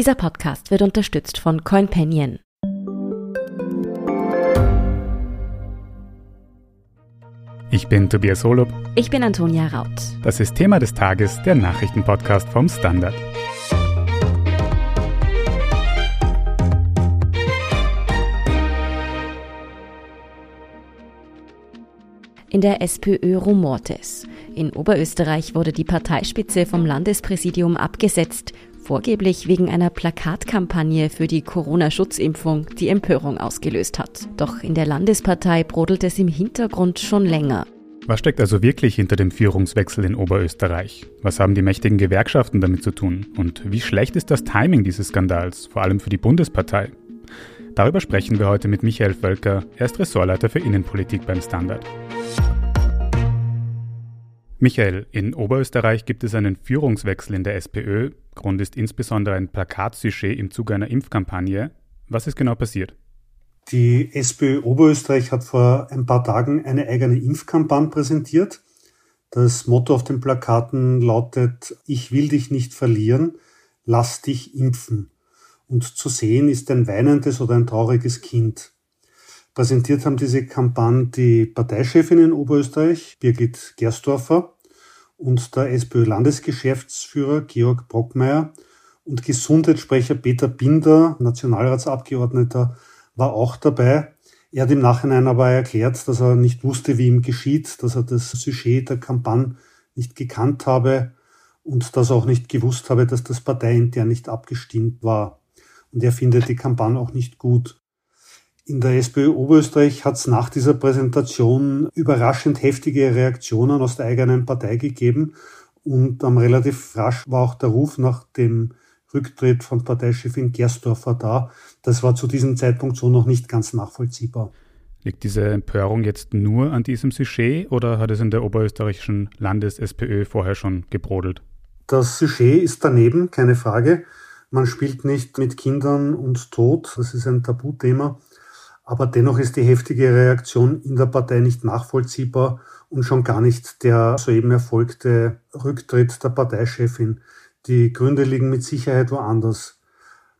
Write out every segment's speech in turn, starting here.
Dieser Podcast wird unterstützt von CoinPanion. Ich bin Tobias Holub. Ich bin Antonia Raut. Das ist Thema des Tages, der Nachrichtenpodcast vom Standard. In der SPÖ rumorte es. In Oberösterreich wurde die Parteispitze vom Landespräsidium abgesetzt, vorgeblich wegen einer Plakatkampagne für die Corona-Schutzimpfung, die Empörung ausgelöst hat. Doch in der Landespartei brodelt es im Hintergrund schon länger. Was steckt also wirklich hinter dem Führungswechsel in Oberösterreich? Was haben die mächtigen Gewerkschaften damit zu tun? Und wie schlecht ist das Timing dieses Skandals, vor allem für die Bundespartei? Darüber sprechen wir heute mit Michael Völker, er ist Ressortleiter für Innenpolitik beim Standard. Michael, in Oberösterreich gibt es einen Führungswechsel in der SPÖ. Grund ist insbesondere ein Plakatsujet im Zuge einer Impfkampagne. Was ist genau passiert? Die SPÖ Oberösterreich hat vor ein paar Tagen eine eigene Impfkampagne präsentiert. Das Motto auf den Plakaten lautet, ich will dich nicht verlieren, lass dich impfen. Und zu sehen ist ein weinendes oder ein trauriges Kind. Präsentiert haben diese Kampagne die Parteichefin in Oberösterreich, Birgit Gerstorfer, und der SPÖ-Landesgeschäftsführer Georg Brockmeier und Gesundheitssprecher Peter Binder, Nationalratsabgeordneter, war auch dabei. Er hat im Nachhinein aber erklärt, dass er nicht wusste, wie ihm geschieht, dass er das Sujet der Kampagne nicht gekannt habe und dass er auch nicht gewusst habe, dass das parteiintern nicht abgestimmt war. Und er findet die Kampagne auch nicht gut. In der SPÖ Oberösterreich hat es nach dieser Präsentation überraschend heftige Reaktionen aus der eigenen Partei gegeben und ähm, relativ rasch war auch der Ruf nach dem Rücktritt von Parteichefin Gerstorfer da. Das war zu diesem Zeitpunkt so noch nicht ganz nachvollziehbar. Liegt diese Empörung jetzt nur an diesem Sujet oder hat es in der oberösterreichischen Landes-SPÖ vorher schon gebrodelt? Das Sujet ist daneben, keine Frage. Man spielt nicht mit Kindern und Tod, das ist ein Tabuthema. Aber dennoch ist die heftige Reaktion in der Partei nicht nachvollziehbar und schon gar nicht der soeben erfolgte Rücktritt der Parteichefin. Die Gründe liegen mit Sicherheit woanders.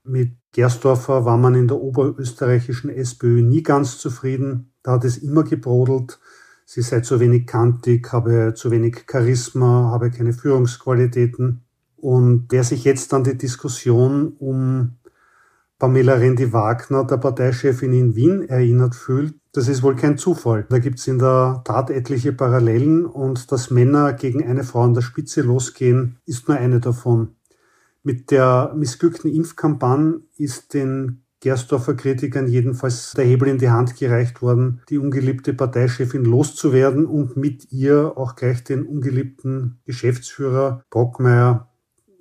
Mit Gerstorfer war man in der oberösterreichischen SPÖ nie ganz zufrieden. Da hat es immer gebrodelt. Sie sei zu wenig kantig, habe zu wenig Charisma, habe keine Führungsqualitäten. Und wer sich jetzt an die Diskussion um Pamela Rendi-Wagner, der Parteichefin in Wien, erinnert fühlt, das ist wohl kein Zufall. Da gibt es in der Tat etliche Parallelen und dass Männer gegen eine Frau an der Spitze losgehen, ist nur eine davon. Mit der missglückten Impfkampagne ist den Gersdorfer Kritikern jedenfalls der Hebel in die Hand gereicht worden, die ungeliebte Parteichefin loszuwerden und mit ihr auch gleich den ungeliebten Geschäftsführer Brockmeier,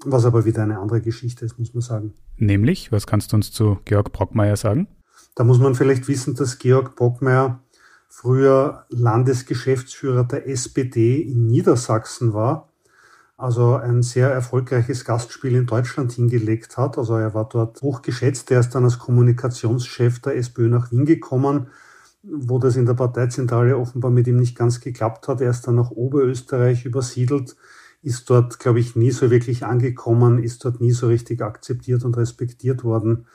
was aber wieder eine andere Geschichte ist, muss man sagen. Nämlich, was kannst du uns zu Georg Brockmeier sagen? Da muss man vielleicht wissen, dass Georg Brockmeier früher Landesgeschäftsführer der SPD in Niedersachsen war, also ein sehr erfolgreiches Gastspiel in Deutschland hingelegt hat. Also er war dort hochgeschätzt. Er ist dann als Kommunikationschef der SPÖ nach Wien gekommen, wo das in der Parteizentrale offenbar mit ihm nicht ganz geklappt hat. Er ist dann nach Oberösterreich übersiedelt ist dort, glaube ich, nie so wirklich angekommen, ist dort nie so richtig akzeptiert und respektiert worden.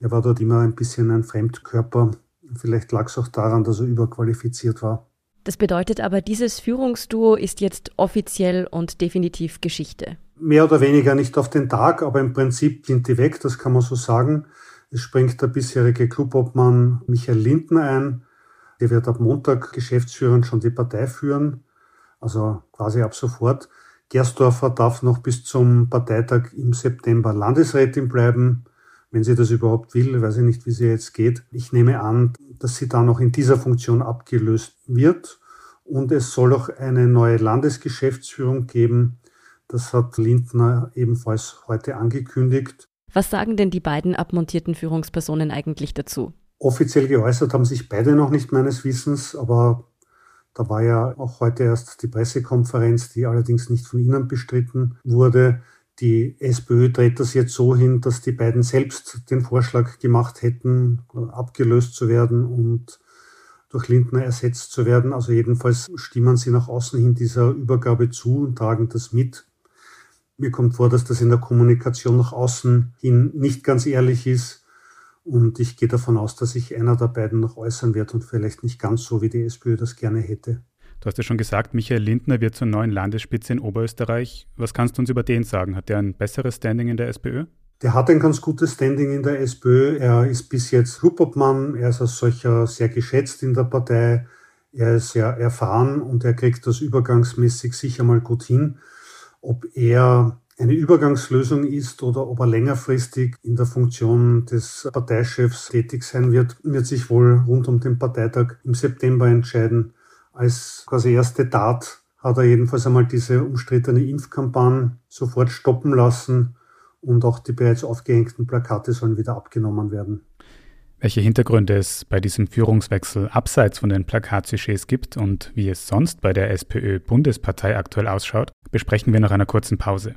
Er war dort immer ein bisschen ein Fremdkörper. Vielleicht lag es auch daran, dass er überqualifiziert war. Das bedeutet aber, dieses Führungsduo ist jetzt offiziell und definitiv Geschichte. Mehr oder weniger nicht auf den Tag, aber im Prinzip sind die weg, das kann man so sagen. Es springt der bisherige Clubobmann Michael Lindner ein. Der wird ab Montag geschäftsführend schon die Partei führen, also quasi ab sofort. Gerstorfer darf noch bis zum Parteitag im September Landesrätin bleiben, wenn sie das überhaupt will. Weiß ich nicht, wie sie jetzt geht. Ich nehme an, dass sie dann noch in dieser Funktion abgelöst wird. Und es soll auch eine neue Landesgeschäftsführung geben. Das hat Lindner ebenfalls heute angekündigt. Was sagen denn die beiden abmontierten Führungspersonen eigentlich dazu? Offiziell geäußert haben sich beide noch nicht meines Wissens, aber da war ja auch heute erst die Pressekonferenz, die allerdings nicht von Ihnen bestritten wurde. Die SPÖ dreht das jetzt so hin, dass die beiden selbst den Vorschlag gemacht hätten, abgelöst zu werden und durch Lindner ersetzt zu werden. Also jedenfalls stimmen sie nach außen hin dieser Übergabe zu und tragen das mit. Mir kommt vor, dass das in der Kommunikation nach außen hin nicht ganz ehrlich ist. Und ich gehe davon aus, dass sich einer der beiden noch äußern wird und vielleicht nicht ganz so, wie die SPÖ das gerne hätte. Du hast ja schon gesagt, Michael Lindner wird zur neuen Landesspitze in Oberösterreich. Was kannst du uns über den sagen? Hat er ein besseres Standing in der SPÖ? Der hat ein ganz gutes Standing in der SPÖ. Er ist bis jetzt Clubobmann. Er ist als solcher sehr geschätzt in der Partei. Er ist sehr erfahren und er kriegt das übergangsmäßig sicher mal gut hin. Ob er eine Übergangslösung ist oder ob er längerfristig in der Funktion des Parteichefs tätig sein wird, wird sich wohl rund um den Parteitag im September entscheiden. Als quasi erste Tat hat er jedenfalls einmal diese umstrittene Impfkampagne sofort stoppen lassen und auch die bereits aufgehängten Plakate sollen wieder abgenommen werden. Welche Hintergründe es bei diesem Führungswechsel abseits von den Plakatsujets gibt und wie es sonst bei der SPÖ-Bundespartei aktuell ausschaut, besprechen wir nach einer kurzen Pause.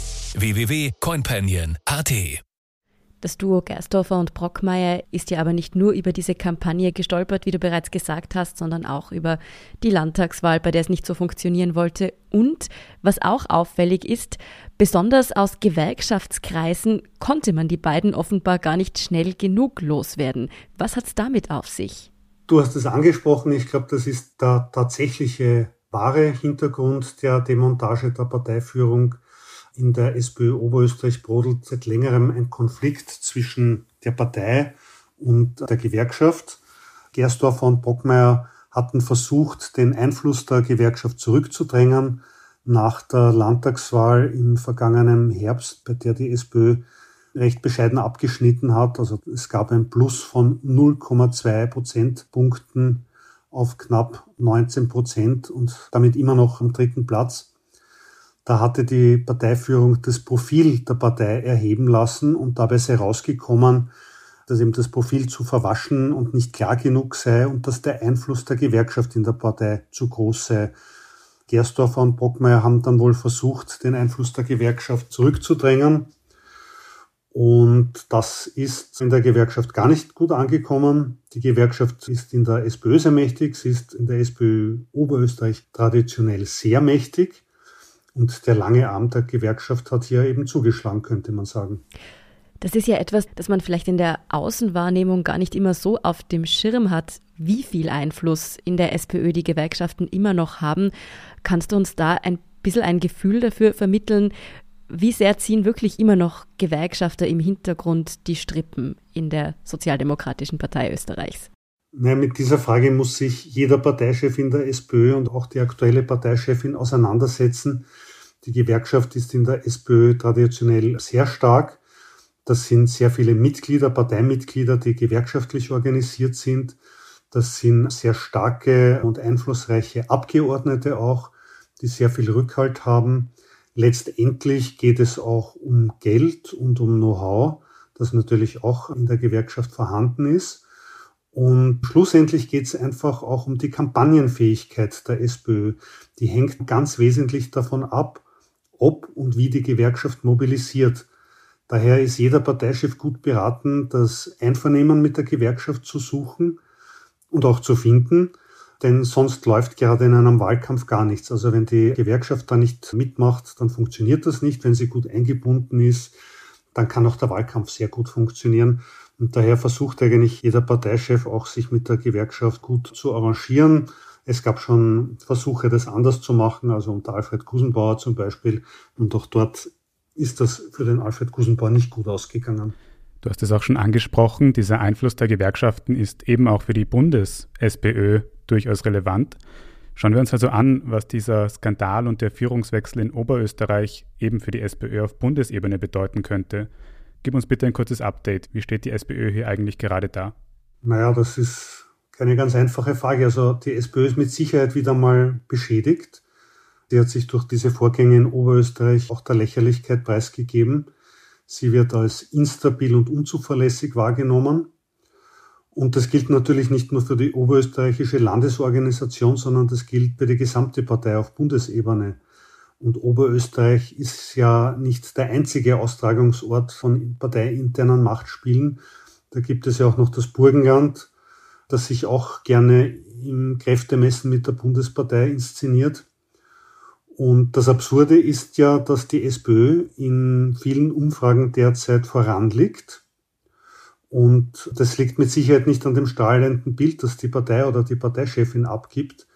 www.coinpanion.at das Duo Gerstorfer und Brockmeier ist ja aber nicht nur über diese Kampagne gestolpert, wie du bereits gesagt hast, sondern auch über die Landtagswahl, bei der es nicht so funktionieren wollte. Und was auch auffällig ist, besonders aus Gewerkschaftskreisen konnte man die beiden offenbar gar nicht schnell genug loswerden. Was hat es damit auf sich? Du hast es angesprochen. Ich glaube, das ist der tatsächliche wahre Hintergrund der Demontage der Parteiführung in der SPÖ Oberösterreich brodelt seit längerem ein Konflikt zwischen der Partei und der Gewerkschaft. Gersdorfer und Brockmeier hatten versucht, den Einfluss der Gewerkschaft zurückzudrängen nach der Landtagswahl im vergangenen Herbst, bei der die SPÖ recht bescheiden abgeschnitten hat. Also es gab ein Plus von 0,2 Prozentpunkten auf knapp 19 Prozent und damit immer noch am dritten Platz. Da hatte die Parteiführung das Profil der Partei erheben lassen und dabei sei rausgekommen, dass eben das Profil zu verwaschen und nicht klar genug sei und dass der Einfluss der Gewerkschaft in der Partei zu groß sei. Gersdorfer und Brockmeier haben dann wohl versucht, den Einfluss der Gewerkschaft zurückzudrängen. Und das ist in der Gewerkschaft gar nicht gut angekommen. Die Gewerkschaft ist in der SPÖ sehr mächtig, sie ist in der SPÖ Oberösterreich traditionell sehr mächtig. Und der lange Arm der Gewerkschaft hat hier eben zugeschlagen, könnte man sagen. Das ist ja etwas, das man vielleicht in der Außenwahrnehmung gar nicht immer so auf dem Schirm hat, wie viel Einfluss in der SPÖ die Gewerkschaften immer noch haben. Kannst du uns da ein bisschen ein Gefühl dafür vermitteln, wie sehr ziehen wirklich immer noch Gewerkschafter im Hintergrund die Strippen in der Sozialdemokratischen Partei Österreichs? Naja, mit dieser Frage muss sich jeder Parteichef in der SPÖ und auch die aktuelle Parteichefin auseinandersetzen. Die Gewerkschaft ist in der SPÖ traditionell sehr stark. Das sind sehr viele Mitglieder, Parteimitglieder, die gewerkschaftlich organisiert sind. Das sind sehr starke und einflussreiche Abgeordnete auch, die sehr viel Rückhalt haben. Letztendlich geht es auch um Geld und um Know-how, das natürlich auch in der Gewerkschaft vorhanden ist. Und schlussendlich geht es einfach auch um die Kampagnenfähigkeit der SPÖ. Die hängt ganz wesentlich davon ab, ob und wie die Gewerkschaft mobilisiert. Daher ist jeder Parteichef gut beraten, das Einvernehmen mit der Gewerkschaft zu suchen und auch zu finden, denn sonst läuft gerade in einem Wahlkampf gar nichts. Also wenn die Gewerkschaft da nicht mitmacht, dann funktioniert das nicht. Wenn sie gut eingebunden ist, dann kann auch der Wahlkampf sehr gut funktionieren. Und daher versucht eigentlich jeder Parteichef auch, sich mit der Gewerkschaft gut zu arrangieren. Es gab schon Versuche, das anders zu machen, also unter Alfred Gusenbauer zum Beispiel. Und auch dort ist das für den Alfred Gusenbauer nicht gut ausgegangen. Du hast es auch schon angesprochen, dieser Einfluss der Gewerkschaften ist eben auch für die Bundes-SPÖ durchaus relevant. Schauen wir uns also an, was dieser Skandal und der Führungswechsel in Oberösterreich eben für die SPÖ auf Bundesebene bedeuten könnte. Gib uns bitte ein kurzes Update. Wie steht die SPÖ hier eigentlich gerade da? Naja, das ist keine ganz einfache Frage. Also die SPÖ ist mit Sicherheit wieder mal beschädigt. Sie hat sich durch diese Vorgänge in Oberösterreich auch der Lächerlichkeit preisgegeben. Sie wird als instabil und unzuverlässig wahrgenommen. Und das gilt natürlich nicht nur für die oberösterreichische Landesorganisation, sondern das gilt für die gesamte Partei auf Bundesebene. Und Oberösterreich ist ja nicht der einzige Austragungsort von parteiinternen Machtspielen. Da gibt es ja auch noch das Burgenland, das sich auch gerne im Kräftemessen mit der Bundespartei inszeniert. Und das Absurde ist ja, dass die SPÖ in vielen Umfragen derzeit voranliegt. Und das liegt mit Sicherheit nicht an dem strahlenden Bild, das die Partei oder die Parteichefin abgibt,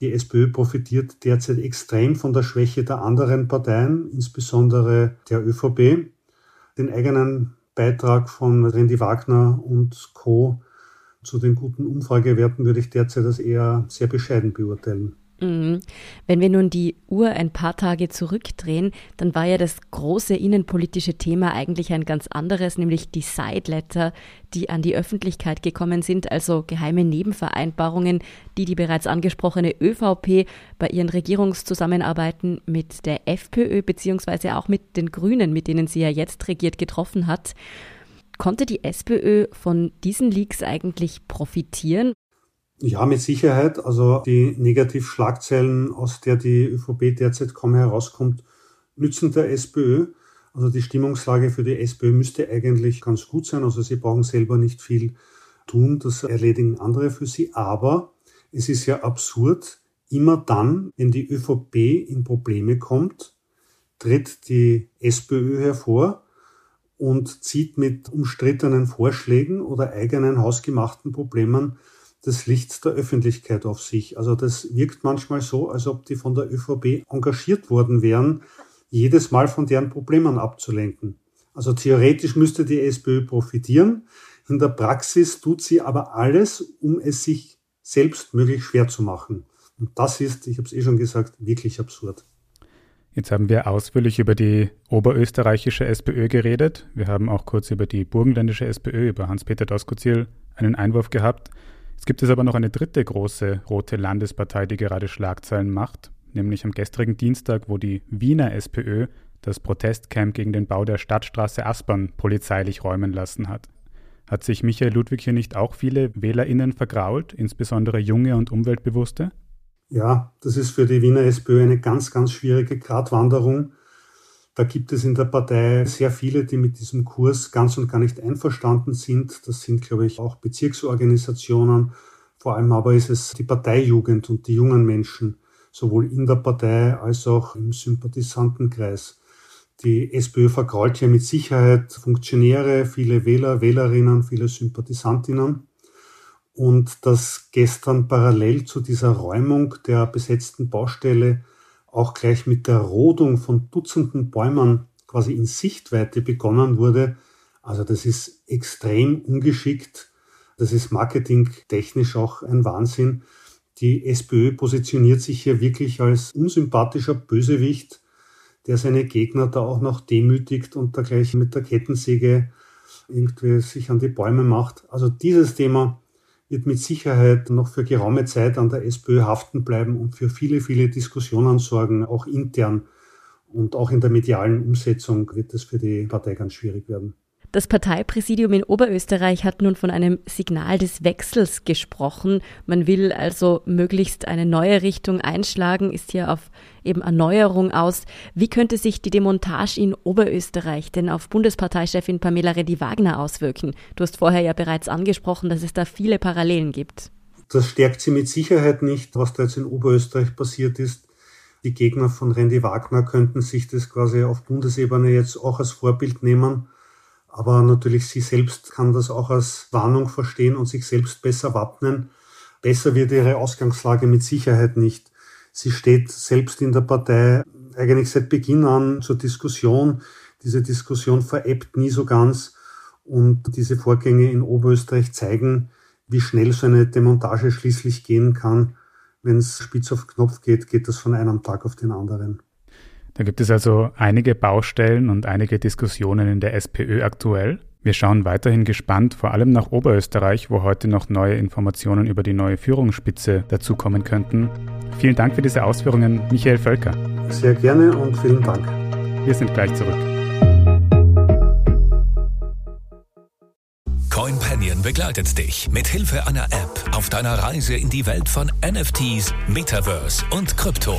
die SPÖ profitiert derzeit extrem von der Schwäche der anderen Parteien, insbesondere der ÖVP. Den eigenen Beitrag von Randy Wagner und Co. zu den guten Umfragewerten würde ich derzeit als eher sehr bescheiden beurteilen. Mhm. Wenn wir nun die Uhr ein paar Tage zurückdrehen, dann war ja das große innenpolitische Thema eigentlich ein ganz anderes, nämlich die Sideletter, die an die Öffentlichkeit gekommen sind, also geheime Nebenvereinbarungen, die die bereits angesprochene ÖVP bei ihren Regierungszusammenarbeiten mit der FPÖ beziehungsweise auch mit den Grünen, mit denen sie ja jetzt regiert, getroffen hat. Konnte die SPÖ von diesen Leaks eigentlich profitieren? Ja, mit Sicherheit. Also die Negativschlagzeilen, aus der die ÖVP derzeit kaum herauskommt, nützen der SPÖ. Also die Stimmungslage für die SPÖ müsste eigentlich ganz gut sein. Also sie brauchen selber nicht viel tun, das erledigen andere für sie. Aber es ist ja absurd, immer dann, wenn die ÖVP in Probleme kommt, tritt die SPÖ hervor und zieht mit umstrittenen Vorschlägen oder eigenen hausgemachten Problemen das Licht der Öffentlichkeit auf sich. Also das wirkt manchmal so, als ob die von der ÖVP engagiert worden wären, jedes Mal von deren Problemen abzulenken. Also theoretisch müsste die SPÖ profitieren. In der Praxis tut sie aber alles, um es sich selbst möglichst schwer zu machen. Und das ist, ich habe es eh schon gesagt, wirklich absurd. Jetzt haben wir ausführlich über die oberösterreichische SPÖ geredet. Wir haben auch kurz über die burgenländische SPÖ, über Hans-Peter Doskozil einen Einwurf gehabt. Es gibt es aber noch eine dritte große rote Landespartei, die gerade Schlagzeilen macht, nämlich am gestrigen Dienstag, wo die Wiener SPÖ das Protestcamp gegen den Bau der Stadtstraße Aspern polizeilich räumen lassen hat. Hat sich Michael Ludwig hier nicht auch viele WählerInnen vergrault, insbesondere junge und umweltbewusste? Ja, das ist für die Wiener SPÖ eine ganz, ganz schwierige Gratwanderung. Da gibt es in der Partei sehr viele, die mit diesem Kurs ganz und gar nicht einverstanden sind. Das sind, glaube ich, auch Bezirksorganisationen. Vor allem aber ist es die Parteijugend und die jungen Menschen, sowohl in der Partei als auch im Sympathisantenkreis. Die SPÖ vergrault hier mit Sicherheit Funktionäre, viele Wähler, Wählerinnen, viele Sympathisantinnen. Und dass gestern parallel zu dieser Räumung der besetzten Baustelle auch gleich mit der Rodung von Dutzenden Bäumen quasi in Sichtweite begonnen wurde. Also das ist extrem ungeschickt. Das ist marketingtechnisch auch ein Wahnsinn. Die SPÖ positioniert sich hier wirklich als unsympathischer Bösewicht, der seine Gegner da auch noch demütigt und da gleich mit der Kettensäge irgendwie sich an die Bäume macht. Also dieses Thema wird mit Sicherheit noch für geraume Zeit an der SPÖ haften bleiben und für viele, viele Diskussionen sorgen, auch intern. Und auch in der medialen Umsetzung wird es für die Partei ganz schwierig werden. Das Parteipräsidium in Oberösterreich hat nun von einem Signal des Wechsels gesprochen. Man will also möglichst eine neue Richtung einschlagen, ist hier auf eben Erneuerung aus. Wie könnte sich die Demontage in Oberösterreich denn auf Bundesparteichefin Pamela Reddy-Wagner auswirken? Du hast vorher ja bereits angesprochen, dass es da viele Parallelen gibt. Das stärkt sie mit Sicherheit nicht, was da jetzt in Oberösterreich passiert ist. Die Gegner von Randy Wagner könnten sich das quasi auf Bundesebene jetzt auch als Vorbild nehmen aber natürlich sie selbst kann das auch als Warnung verstehen und sich selbst besser wappnen. Besser wird ihre Ausgangslage mit Sicherheit nicht. Sie steht selbst in der Partei eigentlich seit Beginn an zur Diskussion. Diese Diskussion verebbt nie so ganz. Und diese Vorgänge in Oberösterreich zeigen, wie schnell so eine Demontage schließlich gehen kann. Wenn es spitz auf Knopf geht, geht das von einem Tag auf den anderen. Da gibt es also einige Baustellen und einige Diskussionen in der SPÖ aktuell. Wir schauen weiterhin gespannt, vor allem nach Oberösterreich, wo heute noch neue Informationen über die neue Führungsspitze dazukommen könnten. Vielen Dank für diese Ausführungen, Michael Völker. Sehr gerne und vielen Dank. Wir sind gleich zurück. CoinPanion begleitet dich mit Hilfe einer App auf deiner Reise in die Welt von NFTs, Metaverse und Krypto.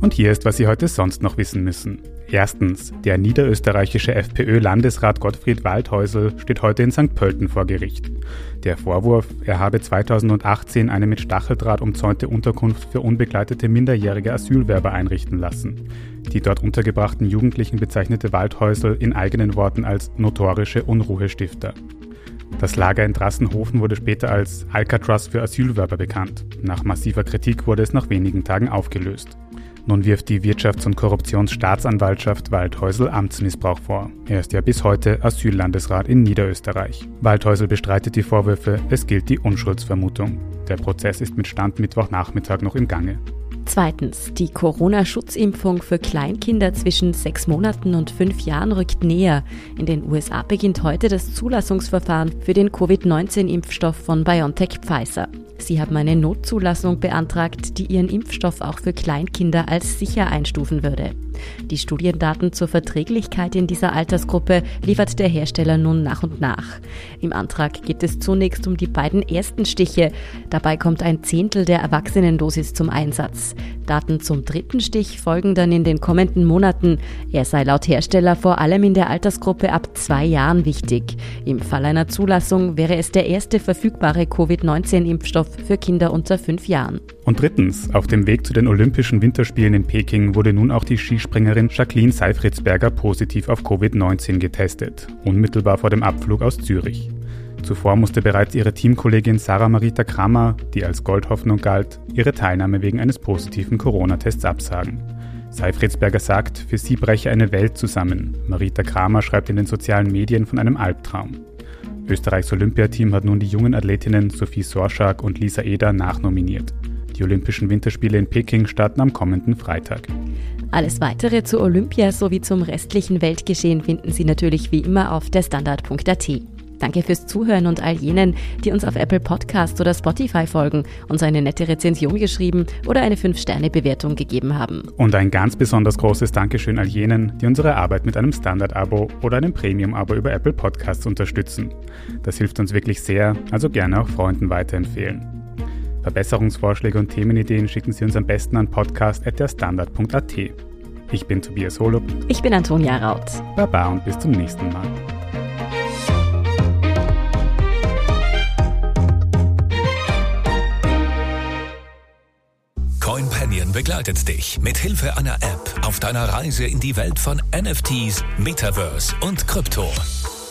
Und hier ist, was Sie heute sonst noch wissen müssen. Erstens, der niederösterreichische FPÖ-Landesrat Gottfried Waldhäusl steht heute in St. Pölten vor Gericht. Der Vorwurf, er habe 2018 eine mit Stacheldraht umzäunte Unterkunft für unbegleitete minderjährige Asylwerber einrichten lassen. Die dort untergebrachten Jugendlichen bezeichnete Waldhäusl in eigenen Worten als notorische Unruhestifter. Das Lager in Drassenhofen wurde später als Alcatraz für Asylwerber bekannt. Nach massiver Kritik wurde es nach wenigen Tagen aufgelöst. Nun wirft die Wirtschafts- und Korruptionsstaatsanwaltschaft Waldhäusl Amtsmissbrauch vor. Er ist ja bis heute Asyllandesrat in Niederösterreich. Waldhäusl bestreitet die Vorwürfe, es gilt die Unschuldsvermutung. Der Prozess ist mit Stand Mittwochnachmittag noch im Gange. Zweitens, die Corona-Schutzimpfung für Kleinkinder zwischen sechs Monaten und fünf Jahren rückt näher. In den USA beginnt heute das Zulassungsverfahren für den Covid-19-Impfstoff von BioNTech Pfizer. Sie haben eine Notzulassung beantragt, die ihren Impfstoff auch für Kleinkinder als sicher einstufen würde. Die Studiendaten zur Verträglichkeit in dieser Altersgruppe liefert der Hersteller nun nach und nach. Im Antrag geht es zunächst um die beiden ersten Stiche. Dabei kommt ein Zehntel der Erwachsenendosis zum Einsatz. Daten zum dritten Stich folgen dann in den kommenden Monaten. Er sei laut Hersteller vor allem in der Altersgruppe ab zwei Jahren wichtig. Im Fall einer Zulassung wäre es der erste verfügbare Covid-19-Impfstoff für Kinder unter fünf Jahren. Und drittens, auf dem Weg zu den Olympischen Winterspielen in Peking wurde nun auch die Skispringerin Jacqueline Seifritzberger positiv auf Covid-19 getestet, unmittelbar vor dem Abflug aus Zürich. Zuvor musste bereits ihre Teamkollegin Sarah Marita Kramer, die als Goldhoffnung galt, ihre Teilnahme wegen eines positiven Corona-Tests absagen. Seifritzberger sagt, für sie breche eine Welt zusammen. Marita Kramer schreibt in den sozialen Medien von einem Albtraum. Österreichs Olympiateam hat nun die jungen Athletinnen Sophie Sorschak und Lisa Eder nachnominiert. Die Olympischen Winterspiele in Peking starten am kommenden Freitag. Alles weitere zu Olympia sowie zum restlichen Weltgeschehen finden Sie natürlich wie immer auf der Standard.at. Danke fürs Zuhören und all jenen, die uns auf Apple Podcasts oder Spotify folgen, uns eine nette Rezension geschrieben oder eine 5-Sterne-Bewertung gegeben haben. Und ein ganz besonders großes Dankeschön all jenen, die unsere Arbeit mit einem Standard-Abo oder einem Premium-Abo über Apple Podcasts unterstützen. Das hilft uns wirklich sehr, also gerne auch Freunden weiterempfehlen. Verbesserungsvorschläge und Themenideen schicken Sie uns am besten an podcast.derstandard.at. Ich bin Tobias Holub. Ich bin Antonia Raut. Baba und bis zum nächsten Mal. CoinPanion begleitet dich mit Hilfe einer App auf deiner Reise in die Welt von NFTs, Metaverse und Krypto.